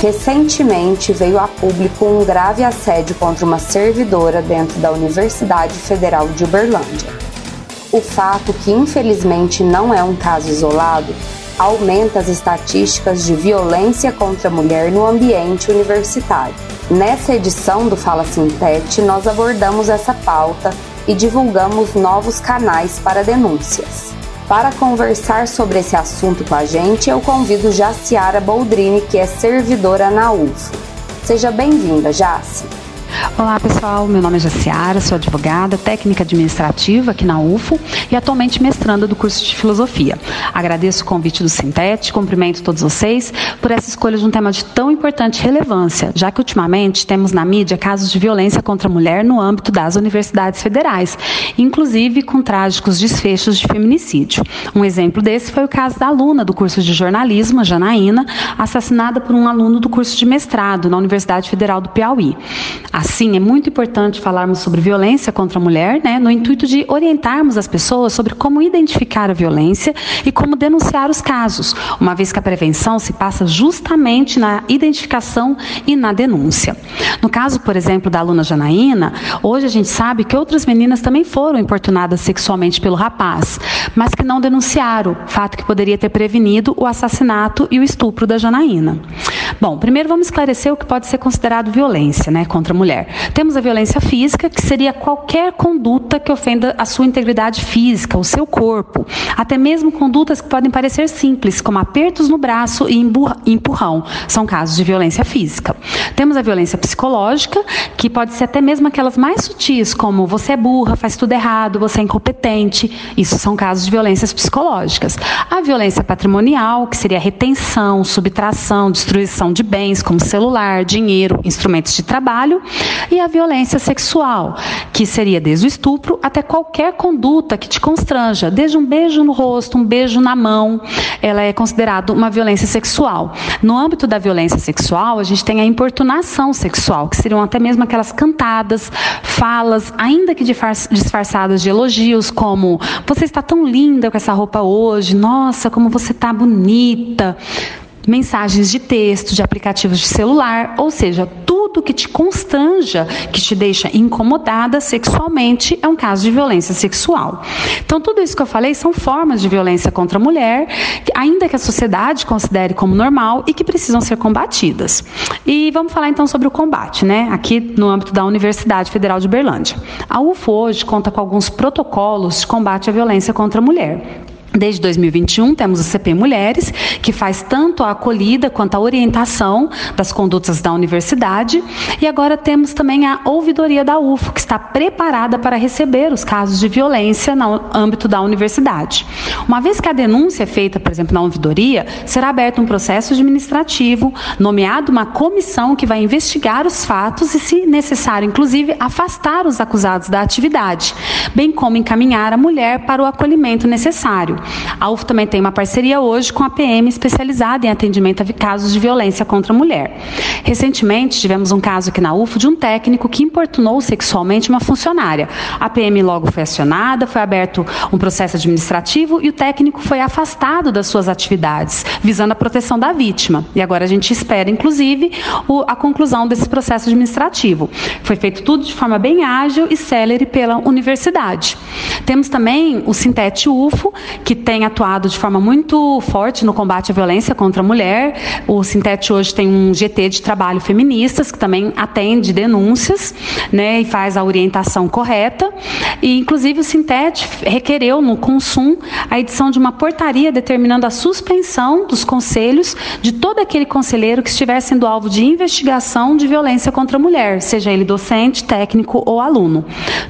Recentemente veio a público um grave assédio contra uma servidora dentro da Universidade Federal de Uberlândia. O fato, que infelizmente não é um caso isolado, aumenta as estatísticas de violência contra a mulher no ambiente universitário. Nessa edição do Fala Sintete, nós abordamos essa pauta e divulgamos novos canais para denúncias. Para conversar sobre esse assunto com a gente, eu convido Jaciara Boldrini, que é servidora na UFO. Seja bem-vinda, Jaci. Olá pessoal, meu nome é Jaciara, sou advogada, técnica administrativa aqui na UFO e atualmente mestranda do curso de filosofia. Agradeço o convite do Sintete, cumprimento todos vocês por essa escolha de um tema de tão importante relevância, já que ultimamente temos na mídia casos de violência contra a mulher no âmbito das universidades federais, inclusive com trágicos desfechos de feminicídio. Um exemplo desse foi o caso da aluna do curso de jornalismo, Janaína, assassinada por um aluno do curso de mestrado na Universidade Federal do Piauí. Assim, sim, é muito importante falarmos sobre violência contra a mulher, né, no intuito de orientarmos as pessoas sobre como identificar a violência e como denunciar os casos, uma vez que a prevenção se passa justamente na identificação e na denúncia. No caso, por exemplo, da aluna Janaína, hoje a gente sabe que outras meninas também foram importunadas sexualmente pelo rapaz, mas que não denunciaram, fato que poderia ter prevenido o assassinato e o estupro da Janaína. Bom, primeiro vamos esclarecer o que pode ser considerado violência né, contra a mulher. Temos a violência física, que seria qualquer conduta que ofenda a sua integridade física, o seu corpo. Até mesmo condutas que podem parecer simples, como apertos no braço e empurrão. São casos de violência física. Temos a violência psicológica, que pode ser até mesmo aquelas mais sutis, como você é burra, faz tudo errado, você é incompetente. Isso são casos de violências psicológicas. A violência patrimonial, que seria retenção, subtração, destruição de bens como celular, dinheiro, instrumentos de trabalho, e a violência sexual, que seria desde o estupro até qualquer conduta que te constranja, desde um beijo no rosto, um beijo na mão, ela é considerada uma violência sexual. No âmbito da violência sexual, a gente tem a importunação sexual, que seriam até mesmo aquelas cantadas, falas, ainda que disfarçadas de elogios, como você está tão linda com essa roupa hoje, nossa, como você está bonita mensagens de texto, de aplicativos de celular, ou seja, tudo que te constranja, que te deixa incomodada sexualmente, é um caso de violência sexual. Então, tudo isso que eu falei são formas de violência contra a mulher, ainda que a sociedade considere como normal e que precisam ser combatidas. E vamos falar então sobre o combate, né? Aqui no âmbito da Universidade Federal de Berlândia. A UFO hoje conta com alguns protocolos de combate à violência contra a mulher. Desde 2021, temos o CP Mulheres, que faz tanto a acolhida quanto a orientação das condutas da universidade. E agora temos também a ouvidoria da UFO, que está preparada para receber os casos de violência no âmbito da universidade. Uma vez que a denúncia é feita, por exemplo, na ouvidoria, será aberto um processo administrativo, nomeado uma comissão que vai investigar os fatos e, se necessário, inclusive, afastar os acusados da atividade, bem como encaminhar a mulher para o acolhimento necessário. A UF também tem uma parceria hoje com a PM especializada em atendimento a casos de violência contra a mulher. Recentemente, tivemos um caso aqui na UF de um técnico que importunou sexualmente uma funcionária. A PM logo foi acionada, foi aberto um processo administrativo e o técnico foi afastado das suas atividades, visando a proteção da vítima. E agora a gente espera, inclusive, a conclusão desse processo administrativo. Foi feito tudo de forma bem ágil e célere pela universidade. Temos também o Sintete UFO, que tem atuado de forma muito forte no combate à violência contra a mulher. O Sintete hoje tem um GT de trabalho feministas que também atende denúncias, né, e faz a orientação correta. E inclusive o Sintete requereu no Consum a edição de uma portaria determinando a suspensão dos conselhos de todo aquele conselheiro que estiver sendo alvo de investigação de violência contra a mulher, seja ele docente, técnico ou aluno.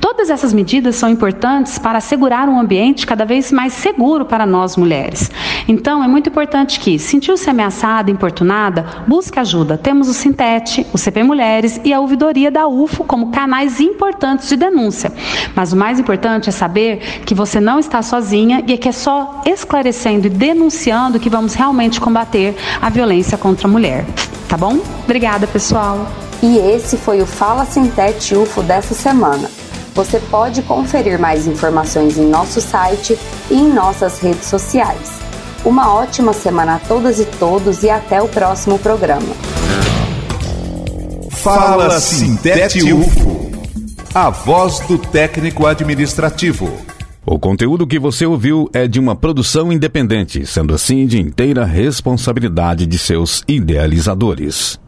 Toda Todas essas medidas são importantes para assegurar um ambiente cada vez mais seguro para nós mulheres. Então, é muito importante que, sentiu-se ameaçada, importunada, busque ajuda. Temos o Sintete, o CP Mulheres e a ouvidoria da UFO como canais importantes de denúncia. Mas o mais importante é saber que você não está sozinha e é que é só esclarecendo e denunciando que vamos realmente combater a violência contra a mulher. Tá bom? Obrigada, pessoal. E esse foi o Fala Sintete UFO dessa semana. Você pode conferir mais informações em nosso site e em nossas redes sociais. Uma ótima semana a todas e todos e até o próximo programa. Fala Sintete UFO, a voz do técnico administrativo. O conteúdo que você ouviu é de uma produção independente, sendo assim de inteira responsabilidade de seus idealizadores.